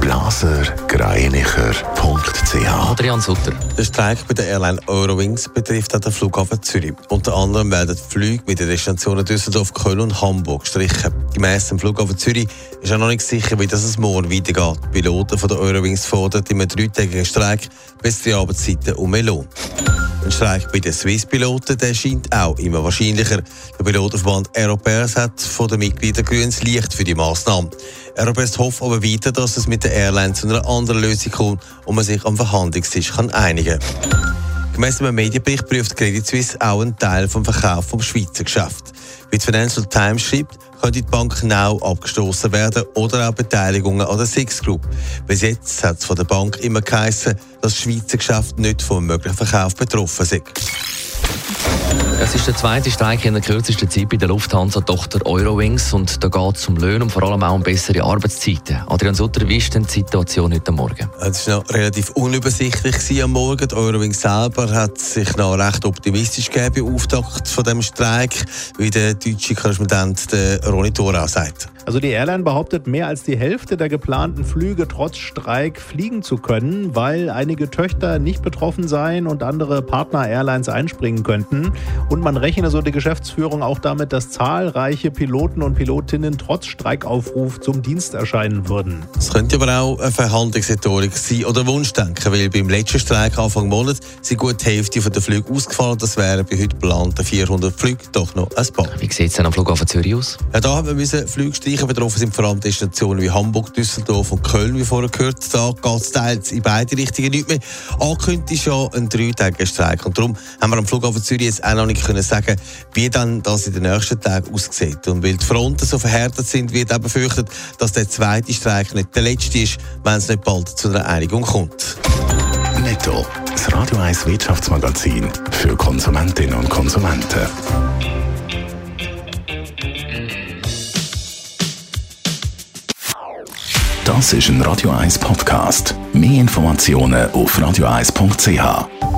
blasergreinicher.ch Adrian Sutter. Der Streik bei der Airline Eurowings betrifft auch den Flughafen Zürich. Unter anderem werden Flüge mit den Destinationen Düsseldorf, Köln und Hamburg gestrichen. Gemäss dem Flughafen Zürich ist auch noch nicht sicher, wie das morgen weitergeht. Die Piloten von der Eurowings fordern in einem dreitägigen Streik bessere Arbeitszeiten und mehr Lohn. Ein Streik bei den Swiss-Piloten scheint auch immer wahrscheinlicher. Der Pilotenverband Aeropair hat von den Mitgliedern grünes Licht für die Massnahmen. Aeropair hofft aber weiter, dass es mit der Airline zu einer anderen Lösung kommt und man sich am Verhandlungstisch kann einigen kann. Gemäss einem Medienbericht prüft Credit Suisse auch einen Teil vom Verkauf vom Schweizer Geschäft. Wie die Financial Times schreibt, könnte die Bank genau abgestoßen werden oder auch Beteiligungen an der Six Group. Bis jetzt hat es von der Bank immer geheißen, dass das Schweizer Geschäft nicht vom möglichen Verkauf betroffen sei. Es ist der zweite Streik in der kürzesten Zeit bei der Lufthansa-Tochter Eurowings und da geht es um Löhne und vor allem auch um bessere Arbeitszeiten. Adrian Sutter, wie ist denn die Situation heute Morgen? Es war noch relativ unübersichtlich am Morgen. Die Eurowings selber hat sich noch recht optimistisch gegeben im Auftakt von dem Streik, wie der deutsche Korrespondent Ronny Thorau sagt. Also die Airline behauptet, mehr als die Hälfte der geplanten Flüge trotz Streik fliegen zu können, weil einige Töchter nicht betroffen seien und andere Partner-Airlines einspringen könnten. Und man rechne so die Geschäftsführung auch damit, dass zahlreiche Piloten und Pilotinnen trotz Streikaufruf zum Dienst erscheinen würden. Es könnte aber auch eine Verhandlungsrhetorik sein oder Wunschdenken, weil beim letzten Streik Anfang Monat sind gut die Hälfte der Flüge ausgefallen. Das wären bei heute geplanten 400 Flüge doch noch ein paar. Wie sieht es denn am Flughafen Zürich aus? Ja, da haben wir Flüge Streichen betroffen sind vor allem Destinationen wie Hamburg, Düsseldorf und Köln, wie vorher gehört. Da geht es teils in beide Richtungen nicht mehr. Angekündigt ist ja ein dreitägiger Streik. Und darum haben wir am Flughafen Zürich jetzt auch noch nicht können sagen, wie dann das in den nächsten Tagen aussieht. Und weil die Fronten so verhärtet sind, wird auch befürchtet, dass der zweite Streik nicht der letzte ist, wenn es nicht bald zu einer Einigung kommt. Netto, das Radio 1 Wirtschaftsmagazin für Konsumentinnen und Konsumenten. Das ist ein Radio 1 Podcast. Mehr Informationen auf radio1.ch.